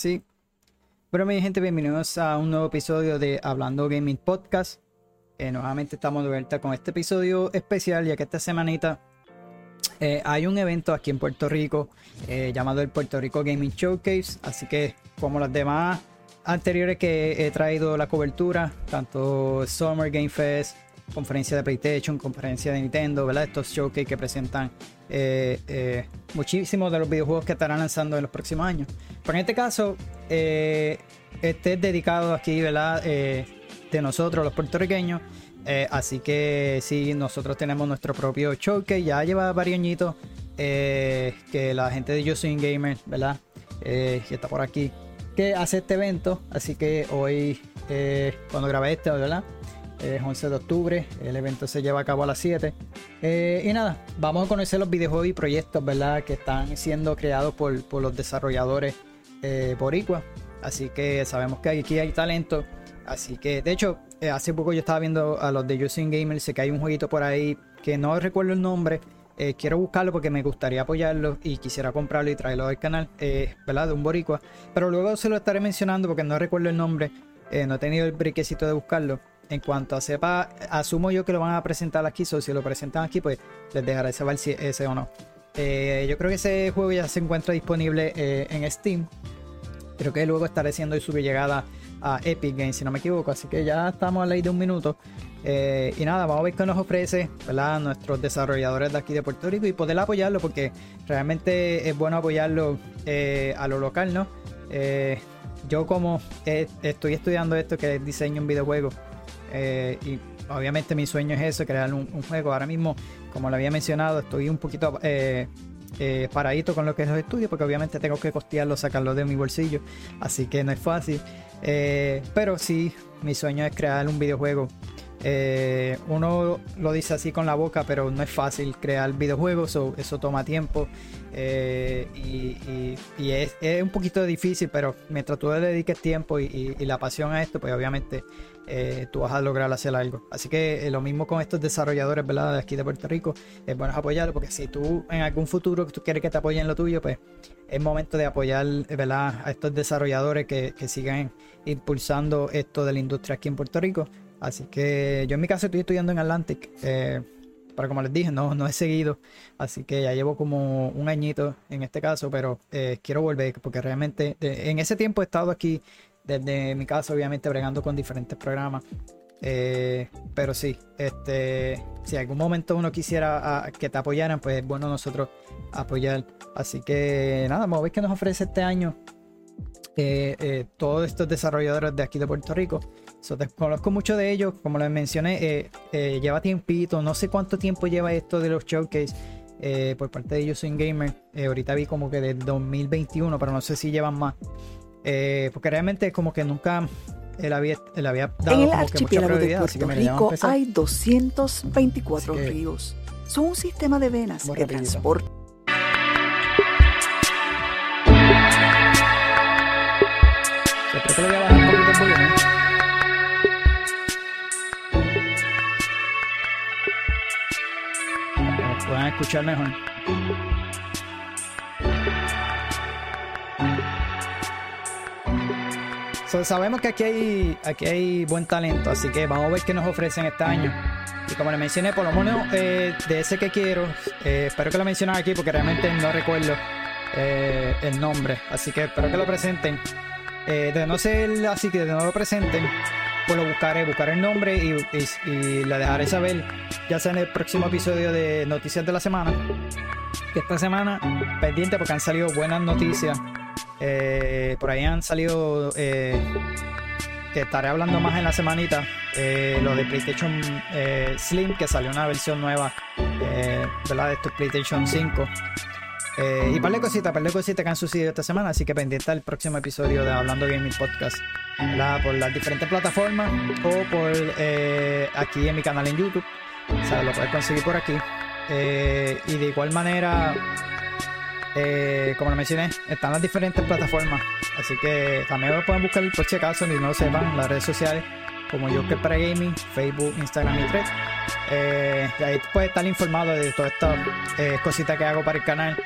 Ahora sí. Bueno, mi gente, bienvenidos a un nuevo episodio de Hablando Gaming Podcast. Eh, nuevamente estamos de vuelta con este episodio especial, ya que esta semanita eh, hay un evento aquí en Puerto Rico eh, llamado el Puerto Rico Gaming Showcase. Así que, como las demás anteriores que he traído la cobertura, tanto Summer Game Fest, conferencia de PlayStation, conferencia de Nintendo, ¿verdad? Estos showcase que presentan eh, eh, muchísimos de los videojuegos que estarán lanzando en los próximos años. Pero en este caso, eh, este es dedicado aquí, ¿verdad? de nosotros, los puertorriqueños. así que sí, nosotros tenemos nuestro propio showcase. Ya lleva varios añitos que la gente de Soy Gamer, ¿verdad? que está por aquí, que hace este evento. Así que hoy, cuando grabé este, ¿verdad? Es 11 de octubre, el evento se lleva a cabo a las 7. Eh, y nada, vamos a conocer los videojuegos y proyectos, ¿verdad? Que están siendo creados por, los desarrolladores eh, boricua. Así que sabemos que aquí hay talento. Así que, de hecho, eh, hace poco yo estaba viendo a los de Using Gamer, sé que hay un jueguito por ahí que no recuerdo el nombre. Eh, quiero buscarlo porque me gustaría apoyarlo y quisiera comprarlo y traerlo al canal, ¿verdad? De un boricua. Pero luego se lo estaré mencionando porque no recuerdo el nombre. no he tenido el briquecito de buscarlo en cuanto a sepa, asumo yo que lo van a presentar aquí, o si lo presentan aquí, pues les dejaré saber si ese o no. Eh, yo creo que ese juego ya se encuentra disponible eh, en Steam. Creo que luego estaré haciendo su llegada a Epic Games, si no me equivoco. Así que ya estamos a la ley de un minuto. Eh, y nada, vamos a ver qué nos ofrece ¿verdad? nuestros desarrolladores de aquí de Puerto Rico y poder apoyarlo, porque realmente es bueno apoyarlo a lo local, ¿no? yo como estoy estudiando esto que es diseño en videojuegos eh, y obviamente mi sueño es eso, crear un, juego. Ahora mismo, como lo había mencionado, estoy un poquito eh, eh, paradito con lo que es los estudios, porque obviamente tengo que costearlo, sacarlo de mi bolsillo. Así que no es fácil. pero sí, mi sueño es crear un videojuego. uno lo dice así con la boca, pero no es fácil crear videojuegos, eso toma tiempo y, es, un poquito difícil, pero mientras tú le dediques tiempo y, la pasión a esto, pues obviamente eh, tú vas a lograr hacer algo. Así que eh, lo mismo con estos desarrolladores. De aquí de Puerto Rico, es bueno apoyarlo porque si tú en algún futuro tú quieres que te apoyen lo tuyo, pues es momento de apoyar. A estos desarrolladores que, sigan impulsando esto de la industria aquí en Puerto Rico. Así que yo en mi caso estoy estudiando en Atlantic. Eh, pero como les dije, no, no he seguido. Así que ya llevo como un añito en este caso, pero quiero volver porque realmente en ese tiempo he estado aquí desde mi casa, obviamente, bregando con diferentes programas. Eh, pero sí, este, si algún momento uno quisiera que te apoyaran, pues es bueno nosotros apoyar. Así que nada, vamos a ver qué nos ofrece este año eh, eh, todos estos desarrolladores de aquí de Puerto Rico. conozco muchos de ellos, como les mencioné, lleva tiempito, no sé cuánto tiempo lleva esto de los showcase. por parte de ellos soy gamer. ahorita vi como que del 2021, pero no sé si llevan más. Eh, porque realmente como que nunca él había, él había dado En el archipiélago de Puerto Rico hay 224 ríos. Son un sistema de venas que transportan. Creo que voy a bajar un poquito el volumen. Para que puedan escuchar mejor. Sabemos que aquí hay, aquí hay buen talento, así que vamos a ver qué nos ofrecen este año. Y como le mencioné, por lo menos eh, de ese que quiero, eh, espero que lo mencionen aquí porque realmente no recuerdo eh, el nombre. Así que espero que lo presenten. de no ser así que de no lo presenten, pues lo buscaré, buscaré el nombre y, y, le dejaré saber, ya sea en el próximo episodio de Noticias de la Semana. Esta semana, pendiente porque han salido buenas noticias eh, por ahí han salido eh, que estaré hablando más en la semanita. Eh, lo de PlayStation Slim, que salió una versión nueva, ¿verdad? De estos PlayStation 5. y par de cositas, par de cositas que han sucedido esta semana. Así que pendiente al próximo episodio de Hablando Gaming Podcast. Por las diferentes plataformas o por aquí en mi canal en YouTube. O sea, lo puedes conseguir por aquí. y de igual manera eh, como lo mencioné, están las diferentes plataformas. Así que también lo pueden buscar por si acaso y no lo sepan las redes sociales como yo Joker para Gaming, Facebook, Instagram y Thread. Eh, y ahí puedes estar informado de todas estas eh, cositas que hago para el canal.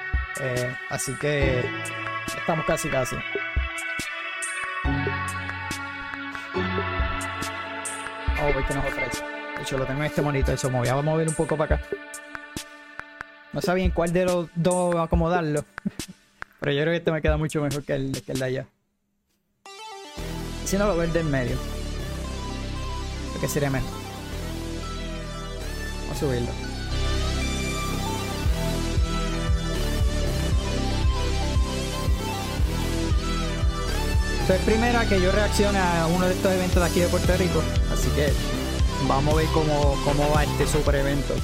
Eh, así que estamos casi casi. Oh, que nos ofrece. De hecho, lo tengo en este monito, eso me voy a mover un poco para acá. No sabía en cuál de los dos acomodarlo. Pero yo creo que este me queda mucho mejor que el, que el de allá. Si no lo veo en medio. Porque sería mejor. Vamos a subirlo. Esto es primera que yo reaccione a uno de estos eventos de aquí de Puerto Rico. Así que vamos a ver cómo, cómo va este super evento.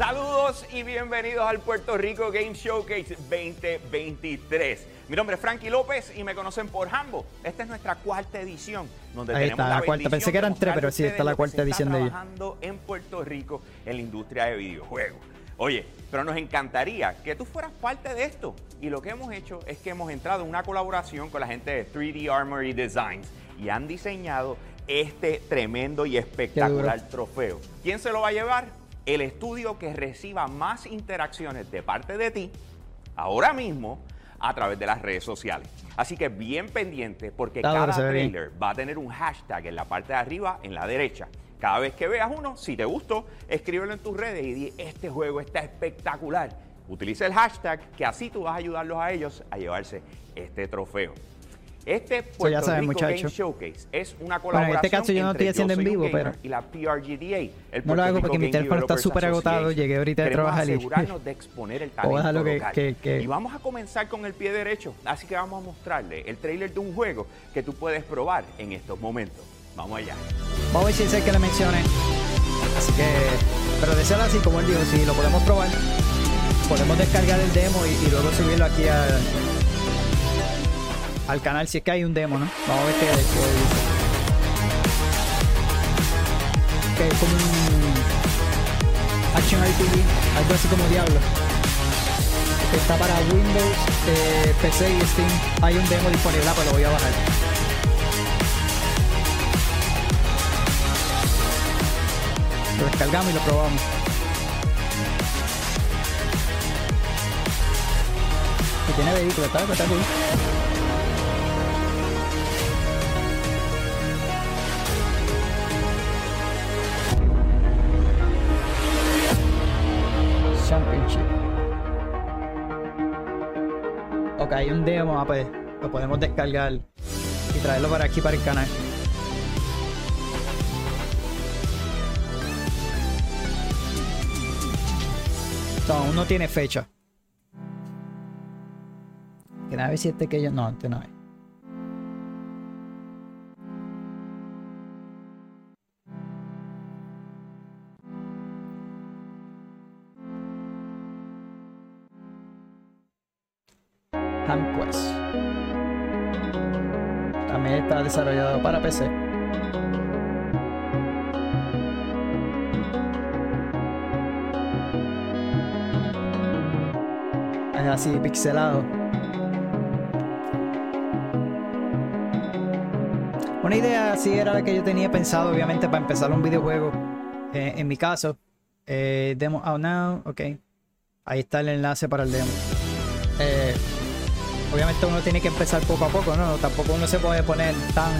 Saludos y bienvenidos al Puerto Rico Game Showcase 2023. Mi nombre es Frankie López y me conocen por Hambo. Esta es nuestra cuarta edición. Donde Ahí está, la, cuarta. Pensé que eran tres, pero sí, está la cuarta edición de ellos. trabajando en Puerto Rico en la industria de videojuegos. Oye, pero nos encantaría que tú fueras parte de esto. Y lo que hemos hecho es que hemos entrado en una colaboración con la gente de 3D Armory Designs y han diseñado este tremendo y espectacular trofeo. ¿Quién se lo va a llevar? El estudio que reciba más interacciones de parte de ti ahora mismo a través de las redes sociales. Así que bien pendiente porque cada trailer va a tener un hashtag en la parte de arriba, en la derecha. Cada vez que veas uno, si te gustó, escríbelo en tus redes y di, este juego está espectacular. Utiliza el hashtag que así tú vas a ayudarlos a ellos a llevarse este trofeo. Este Puerto ya Rico Game Showcase es una colaboración bueno, en este caso yo no estoy haciendo en vivo, pero y la PRGDA. no lo hago porque mi teléfono está súper agotado. Llegué ahorita de trabajar y asegurarnos de exponer el talento local. Que, que, Y vamos a comenzar con el pie derecho. Así que vamos a mostrarle el trailer de un juego que tú puedes probar en estos momentos. Vamos allá. Vamos a ver si es el que le mencione. Así que, pero de ser así, como él dijo, si lo podemos probar, podemos descargar el demo y, y luego subirlo aquí a al canal si es que hay un demo, ¿no? Vamos a ver qué, qué Que es como un Action RPG, algo así como Diablo. Está para Windows, eh, PC y Steam. Hay un demo disponible, ah, pues lo voy a bajar. Lo descargamos y lo probamos. Que tiene vehículo, está, está. Hay pues lo podemos descargar y traerlo para aquí para el canal. No, aún no tiene fecha. Que nada, si este que yo. No, este no es. Desarrollado para PC. Así pixelado. Una idea así era la que yo tenía pensado, obviamente, para empezar un videojuego. Eh, en mi caso, eh, demo out now, ok. Ahí está el enlace para el demo. Eh, obviamente uno tiene que empezar poco a poco, ¿no? Tampoco uno se puede poner tan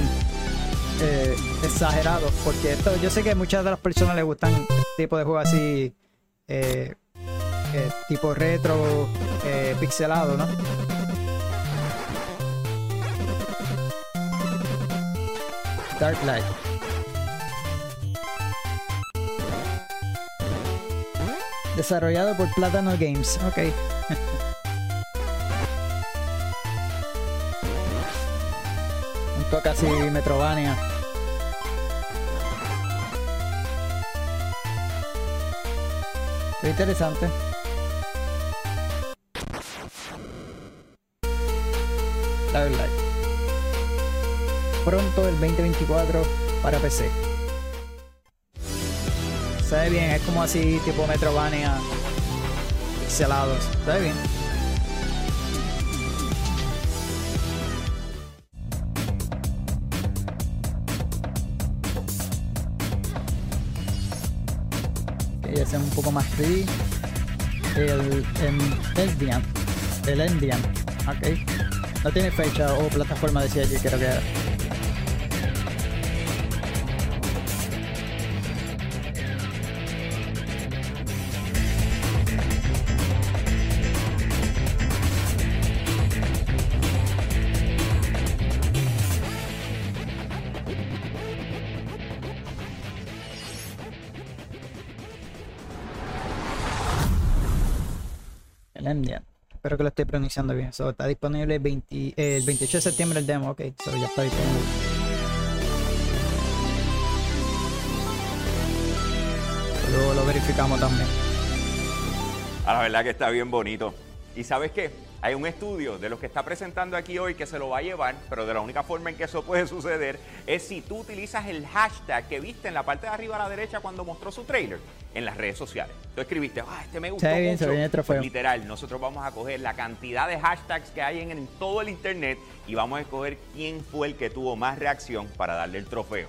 eh, exagerado, porque esto, yo sé que a muchas de las personas les gustan este tipo de juegos así, eh, eh, tipo retro, pixelado, ¿no? Dark Light. Desarrollado por Platano Games, ok. casi Metrovania. Interesante. La verdad. Pronto el 2024 para PC. Se ve bien, es como así tipo Metrovania pixelados. Se ve bien. Ese es un poco más free. El, Endian. El Endian. Ok. No tiene fecha o plataforma, decía yo, creo que. Que lo esté pronunciando bien. So, está disponible el, 28 de septiembre el demo. Ok, so ya está disponible. Luego lo verificamos también. A la verdad que está bien bonito. ¿Y sabes qué? Hay un estudio de los que está presentando aquí hoy que se lo va a llevar, pero de la única forma en que eso puede suceder es si tú utilizas el hashtag que viste en la parte de arriba a la derecha cuando mostró su trailer en las redes sociales. Tú escribiste, ah, este me gustó mucho. Pues, literal, nosotros vamos a coger la cantidad de hashtags que hay en, en todo el internet y vamos a escoger quién fue el que tuvo más reacción para darle el trofeo.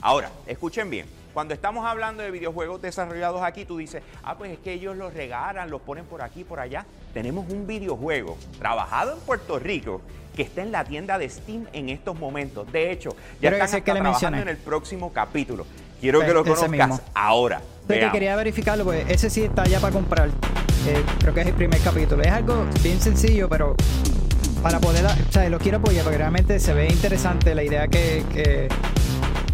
Ahora, escuchen bien. Cuando estamos hablando de videojuegos desarrollados aquí, tú dices, ah, pues es que ellos los regalan, los ponen por aquí, por allá. Tenemos un videojuego trabajado en Puerto Rico que está en la tienda de Steam en estos momentos. De hecho, ya están que trabajando en el próximo capítulo. Quiero que lo conozcas ahora. que quería verificarlo, pues ese sí está ya para comprar. Eh, creo que es el primer capítulo. Es algo bien sencillo, pero para poder, o sea, lo quiero apoyar porque realmente se ve interesante la idea que que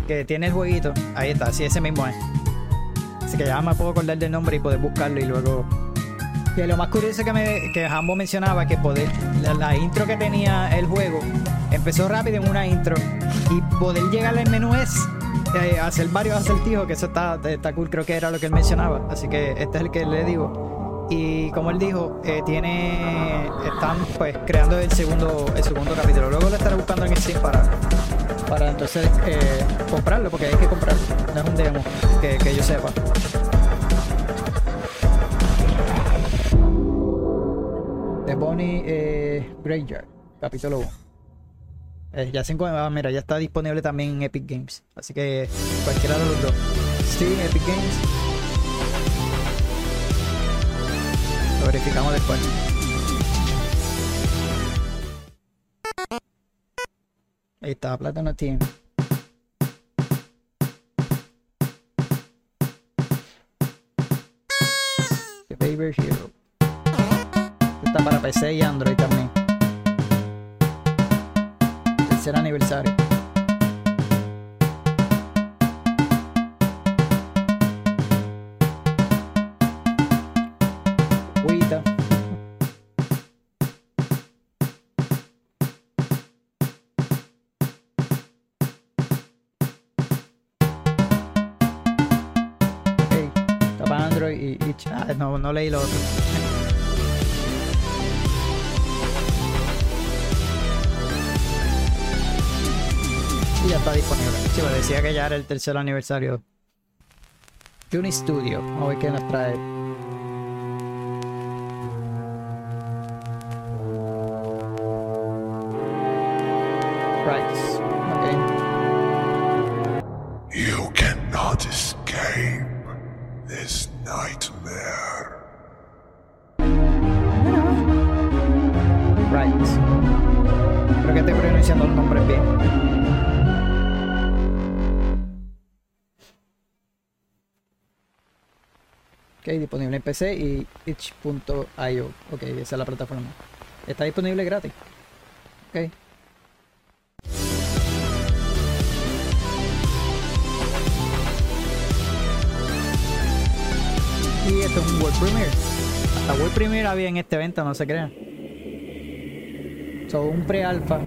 tiene el jueguito. Ahí está, sí, ese mismo es. Así que ya me puedo acordar del nombre y poder buscarlo y luego. Y lo más curioso que, me, que Hambo mencionaba que poder. La, intro que tenía el juego empezó rápido en una intro y poder llegar al menú es eh, hacer varios acertijos, que eso está, está cool, creo que era lo que él mencionaba. Así que este es el que le digo. Y como él dijo, eh, tiene. Están pues creando el segundo, el segundo capítulo. Luego lo estaré buscando en Steam para, para entonces eh, comprarlo, porque hay que comprarlo. No es un demo que, yo sepa. The Bonnie eh, capítulo 1. Eh, ya se encuentra, ah, mira, ya está disponible también en Epic Games. Así que cualquiera de los dos. Sí, Epic Games. Lo verificamos después. Ahí está, Plátano Team. The Baby Hero. Está para PC y Android también. Tercer aniversario. No, leí lo otro. y ya está disponible. Sí, me decía que ya era el tercer aniversario. Juni Studio. Vamos a ver qué nos trae. Right. disponible en PC y itch.io. Ok, esa es la plataforma. Está disponible gratis. Ok. Y esto es un World Premiere. Hasta World Premiere había en este evento, no se crean. Son un pre-alpha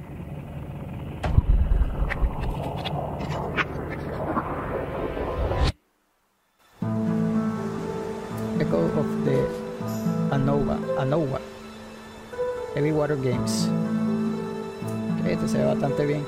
ANOVA, ANOVA Heavy Water Games. Este se ve bastante bien.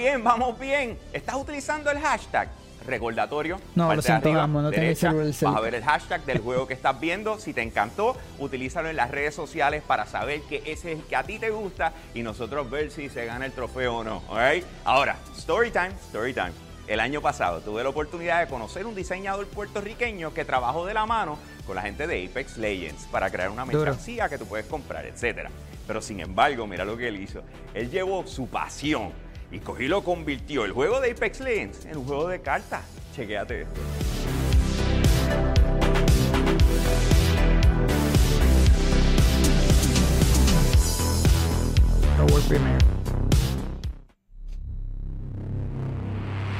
Bien, vamos bien. ¿Estás utilizando el hashtag? Recordatorio. No, lo sentimos, no derecha, Vas a ver el hashtag del juego que estás viendo. Si te encantó, utilízalo en las redes sociales para saber que ese es el que a ti te gusta y nosotros ver si se gana el trofeo o no. ¿ok? Ahora, story time, story time. El año pasado tuve la oportunidad de conocer un diseñador puertorriqueño que trabajó de la mano con la gente de Apex Legends para crear una mercancía que tú puedes comprar, etc. Pero sin embargo, mira lo que él hizo. Él llevó su pasión y cogió y lo convirtió el juego de Apex Legends en un juego de cartas. Chequéate esto.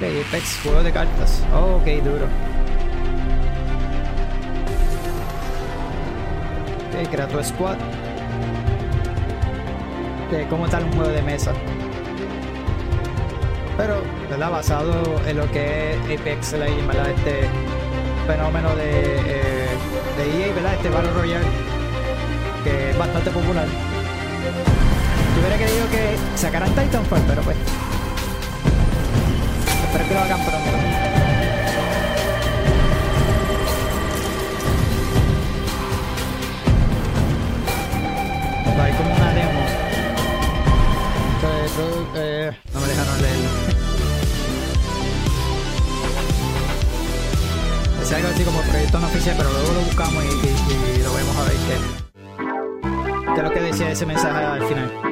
Ok, Apex, juego de cartas. Oh, ok, duro. Ok, crea tu squad. Ok, ¿cómo tal un juego de mesa? Pero, ¿verdad? Basado en lo que es Apex Legends, ¿verdad? Este fenómeno de, eh, de EA, ¿verdad? Este Battle Royale, que es bastante popular. Yo hubiera querido que sacaran Titanfall, pero pues Espero que lo hagan pronto. Hay como una demo. Eh, no me dejaron leerlo. Es algo así como proyecto no oficial, pero luego lo buscamos y, y lo vemos a ver qué, qué es lo que decía ese mensaje al final.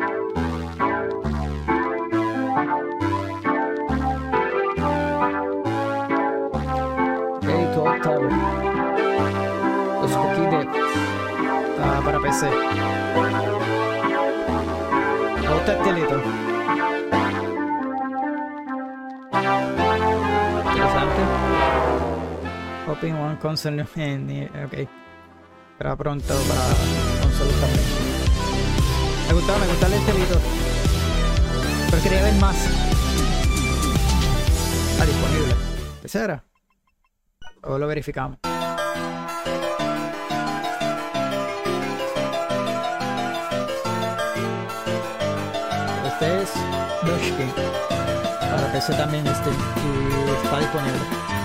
ese. Me gusta estilito. Interesante. Open One Console. ok. Para pronto para consolas también. Me gustaba, me gusta el estilito. Pero quería ver más. Está disponible. ¿Ese era? O lo verificamos. es Doshki para PC también este está disponible.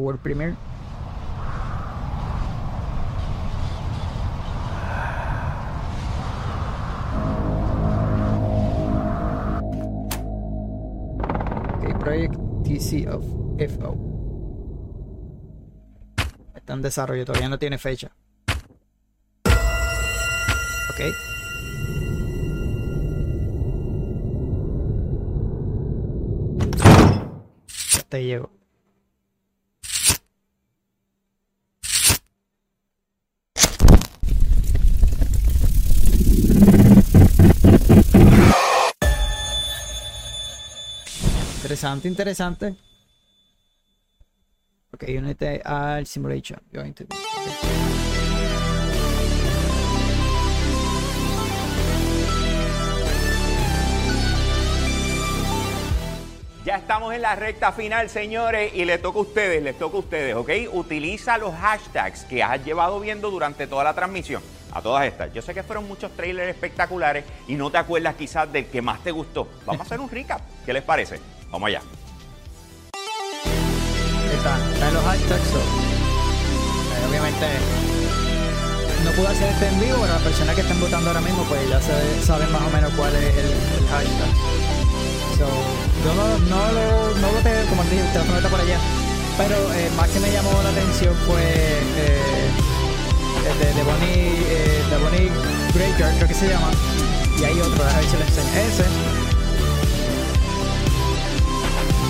World Premiere. Ok, desarrollo, todavía no tiene fecha. Ok. te llego. Interesante, interesante. Ok, únete al simulation. Going to Ya estamos en la recta final, señores, y le toca a ustedes, les toca a ustedes, ¿ok? Utiliza los hashtags que has llevado viendo durante toda la transmisión. A todas estas. Yo sé que fueron muchos trailers espectaculares y no te acuerdas quizás del que más te gustó. Vamos a hacer un recap. ¿Qué les parece? Vamos allá. Está, en los hashtags. Eh, obviamente no pude hacer este en vivo, pero las personas que estén votando ahora mismo, pues ya saben más o menos cuál es el, hashtag. So, yo no, no, lo, no voté, como dije, el teléfono está por allá. Pero eh, más que me llamó la atención fue eh, el de, de Bonnie, eh, de Bonnie Breaker, creo que se llama. Y hay otro, a ver si enseño. Ese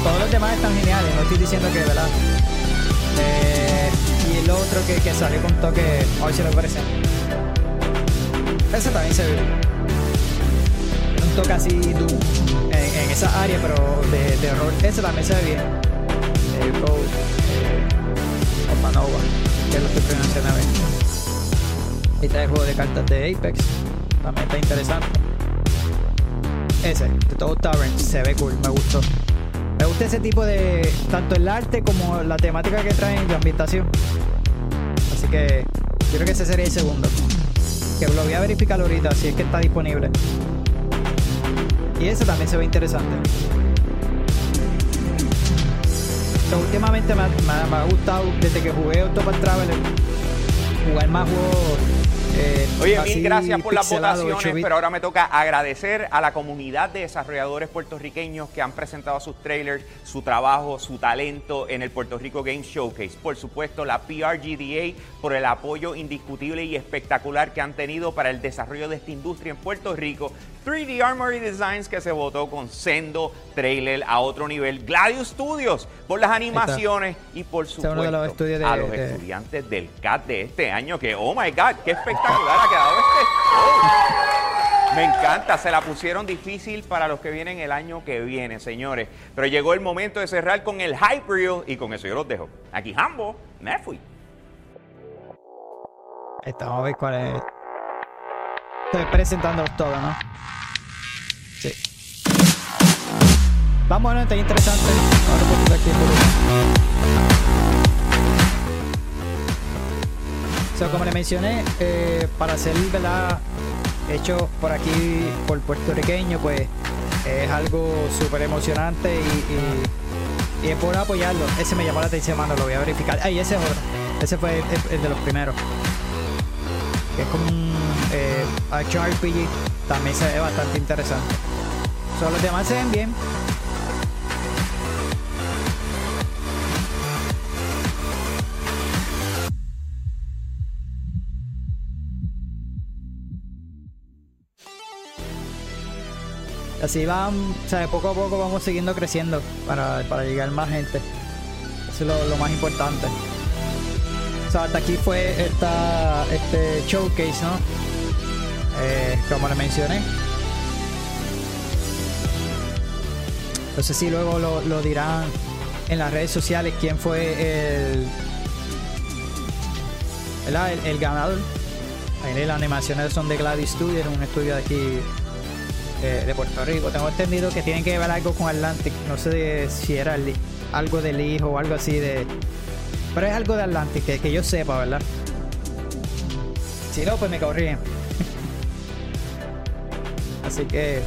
todos los demás están geniales, no estoy diciendo que, ¿verdad? Eh, y el otro que, que salió con toque, ver si les parece. Ese también se ve. Un toque así en, esa área, pero de, de. Ese también se ve bien. El Go, eh, Opanova, que lo estoy pronunciando. Este es el juego de cartas de Apex. También está interesante. Ese, de todo Tavern, se ve cool, me gustó. Me gusta ese tipo de. tanto el arte como la temática que traen la ambientación. Así que yo creo que ese sería el segundo. Que lo voy a verificar ahorita si es que está disponible. Y ese también se ve interesante. últimamente me ha, gustado desde que jugué Octopath Traveler jugar más juegos eh, Oye, mil gracias por las votaciones, pero ahora me toca agradecer a la comunidad de desarrolladores puertorriqueños que han presentado sus trailers, su trabajo, su talento en el Puerto Rico Game Showcase. Por supuesto, la PRGDA por el apoyo indiscutible y espectacular que han tenido para el desarrollo de esta industria en Puerto Rico. 3D Armory Designs que se votó con sendo trailer a otro nivel. Gladius Studios por las animaciones y por supuesto a los estudiantes del CAT de este año que, oh my God, qué espectacular ha quedado este Me encanta, se la pusieron difícil para los que vienen el año que viene, señores. Pero llegó el momento de cerrar con el Hype Reel y con eso yo los dejo. Aquí Hambo, me fui. Estamos a ver cuál es. Estoy presentándolos todos, ¿no? Sí. Vamos, no, está interesante. Ahora aquí so, como le mencioné, eh, para ser ¿verdad? hecho por aquí, por puertorriqueño, pues es algo súper emocionante y, es por apoyarlo. Ese me llamó la atención, mano, lo voy a verificar. Ay, ese es otro. Ese fue el, de los primeros. Es como un eh, RPG. También se ve bastante interesante. Solo los demás se ven bien. Así van, o sea, poco a poco vamos siguiendo creciendo para, para llegar más gente. Eso es lo, más importante. O sea, hasta aquí fue esta, este showcase, ¿no? Eh, como le mencioné. Sé si luego lo, dirán en las redes sociales quién fue el, el, el ganador. Ahí las animaciones son de Gladys Studio, un estudio de aquí de, Puerto Rico. Tengo entendido que tienen que ver algo con Atlantic. No sé si era algo del hijo o algo así de. Pero es algo de Atlantic, que, yo sepa, ¿verdad? Si no, pues me corrigen. Así que.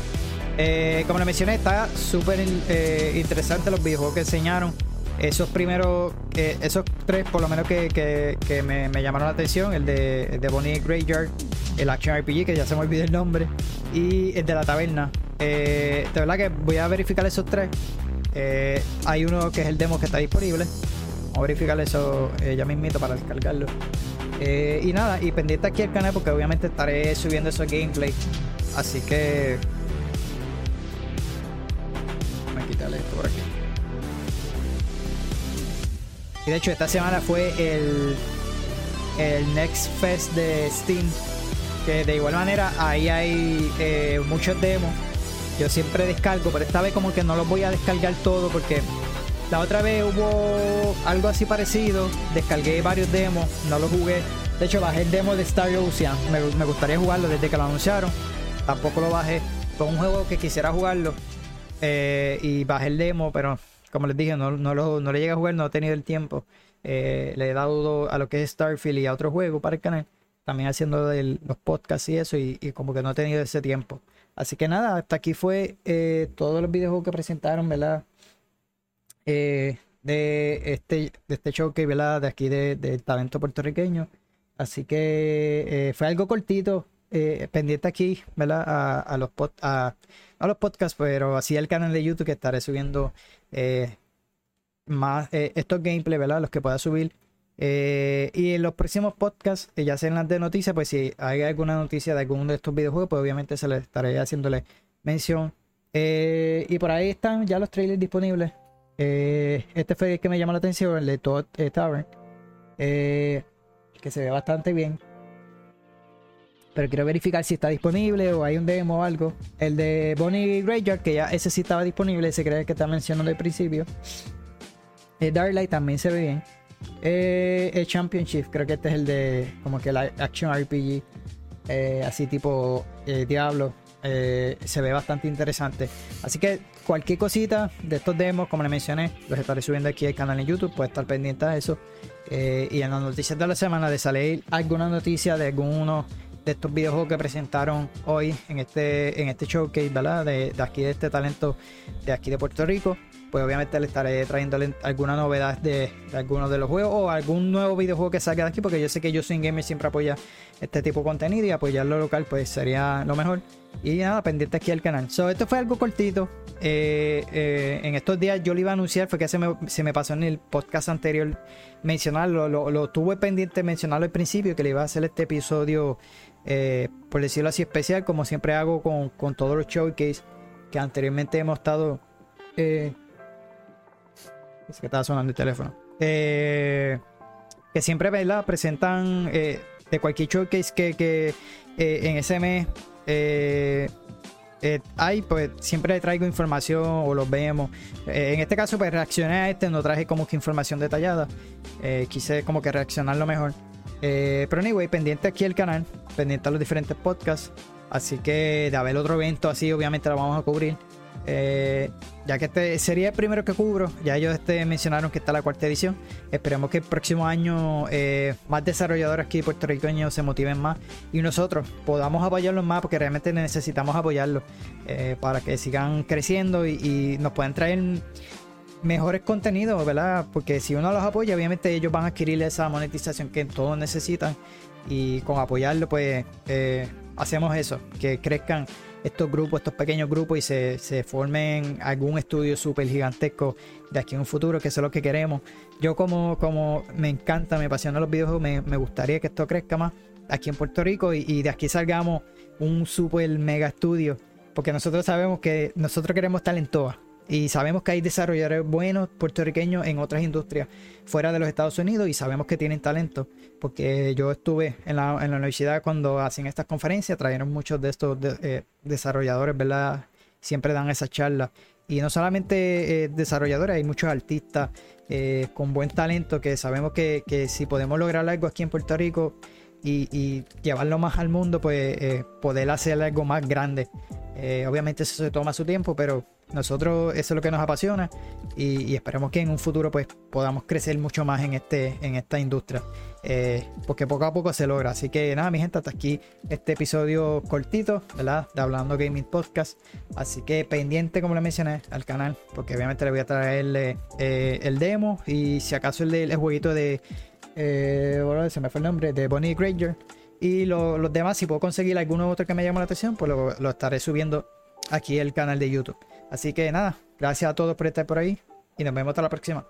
Eh, como le mencioné, está súper eh, interesante los videojuegos que enseñaron. Esos primeros, esos tres por lo menos que, me, llamaron la atención, el de, el de Bonnie Graveyard, el Action RPG, que ya se me olvidó el nombre, y el de la taberna. Eh, de verdad que voy a verificar esos tres. Hay uno que es el demo que está disponible. Vamos a verificar eso ya mismito para descargarlo. y nada, y pendiente aquí al canal porque obviamente estaré subiendo esos gameplay. Así que. Voy a quitarle esto por aquí. Y de hecho, esta semana fue el, el Next Fest de Steam que de igual manera ahí hay eh, muchos demos. Yo siempre descargo, pero esta vez como que no los voy a descargar todo porque la otra vez hubo algo así parecido. Descargué varios demos, no los jugué. De hecho, bajé el demo de Star Ocean. Me, gustaría jugarlo desde que lo anunciaron. Tampoco lo bajé. Fue un juego que quisiera jugarlo. Eh, y bajé el demo, pero como les dije, no, no, lo, no le llegué a jugar, no he tenido el tiempo. Eh, le he dado a lo que es Starfield y a otro juego para el canal también haciendo los podcasts y eso, y, como que no he tenido ese tiempo. Así que nada, hasta aquí fue eh, todos los videojuegos que presentaron, ¿verdad? De este de este show que ¿verdad? De aquí del de talento puertorriqueño. Así que fue algo cortito, pendiente aquí, ¿verdad? A, los a, a, los podcasts, pero así el canal de YouTube que estaré subiendo más estos gameplays, ¿verdad? Los que pueda subir eh, y en los próximos podcasts, eh, ya sean las de noticias, pues si hay alguna noticia de alguno de estos videojuegos, pues obviamente se les estaré haciéndole mención. Eh, y por ahí están ya los trailers disponibles. este fue el que me llamó la atención, el de Todd Tavern, que se ve bastante bien. Pero quiero verificar si está disponible o hay un demo o algo. El de Bonnie Graveyard, que ya ese sí estaba disponible, ese cree que está mencionando al principio. El Darklight también se ve bien. Eh, el Championship, creo que este es el de como que la Action RPG, eh, así tipo eh, Diablo. se ve bastante interesante. Así que cualquier cosita de estos demos, como les mencioné, los estaré subiendo aquí al canal en YouTube, puede estar pendiente de eso. y en las noticias de la semana de salir alguna noticia de alguno de estos videojuegos que presentaron hoy en este, en este showcase, ¿verdad? De, de aquí de este talento de aquí de Puerto Rico pues obviamente le estaré trayendo alguna novedad de, algunos de los juegos o algún nuevo videojuego que salga de aquí, porque yo sé que yo soy gamer siempre apoya este tipo de contenido y apoyarlo local pues sería lo mejor. Y nada, pendiente aquí al canal. So, esto fue algo cortito. Eh, eh, en estos días yo lo iba a anunciar, fue que se me, se me pasó en el podcast anterior mencionarlo, lo, tuve pendiente mencionarlo al principio, que le iba a hacer este episodio, eh, por decirlo así, especial, como siempre hago con, con todos los showcase que anteriormente hemos estado es que estaba sonando el teléfono. Eh, que siempre, ¿verdad? Presentan eh, de cualquier showcase que, que eh, en ese mes hay, pues siempre traigo información o los vemos. en este caso, pues reaccioné a este, no traje como que información detallada. quise como que reaccionar lo mejor. Pero anyway, pendiente aquí el canal, pendiente a los diferentes podcasts. Así que de haber otro evento así, obviamente lo vamos a cubrir. Eh, ya que este sería el primero que cubro, ya ellos este, mencionaron que está la cuarta edición. Esperemos que el próximo año eh, más desarrolladores aquí puertorriqueños se motiven más y nosotros podamos apoyarlos más porque realmente necesitamos apoyarlos eh, para que sigan creciendo y, nos puedan traer mejores contenidos, ¿verdad? Porque si uno los apoya, obviamente ellos van a adquirir esa monetización que todos necesitan y con apoyarlo, pues hacemos eso, que crezcan estos grupos, estos pequeños grupos y se, se formen algún estudio súper gigantesco de aquí en un futuro, que eso es lo que queremos. Yo como, como me encanta, me apasiona los videojuegos, me, me gustaría que esto crezca más aquí en Puerto Rico y, y de aquí salgamos un super mega estudio, porque nosotros sabemos que nosotros queremos estar en todas y sabemos que hay desarrolladores buenos puertorriqueños en otras industrias fuera de los Estados Unidos y sabemos que tienen talento. Porque yo estuve en la, en la universidad cuando hacen estas conferencias, trajeron muchos de estos eh, desarrolladores, ¿verdad? Siempre dan esa charla. Y no solamente eh, desarrolladores, hay muchos artistas eh, con buen talento que sabemos que, que, si podemos lograr algo aquí en Puerto Rico y, y llevarlo más al mundo, pues poder hacer algo más grande. obviamente eso se toma su tiempo, pero nosotros eso es lo que nos apasiona y, esperamos que en un futuro pues podamos crecer mucho más en, este, en esta industria. Eh, porque poco a poco se logra. Así que nada, mi gente, hasta aquí este episodio cortito, ¿verdad? De Hablando Gaming Podcast. Así que pendiente, como le mencioné, al canal, porque obviamente le voy a traer eh, el demo y si acaso el, el jueguito de... Eh, se me fue el nombre, de Bonnie Granger. Y los demás, si puedo conseguir alguno otro que me llame la atención, pues lo, lo estaré subiendo aquí el canal de YouTube. Así que nada, gracias a todos por estar por ahí y nos vemos hasta la próxima.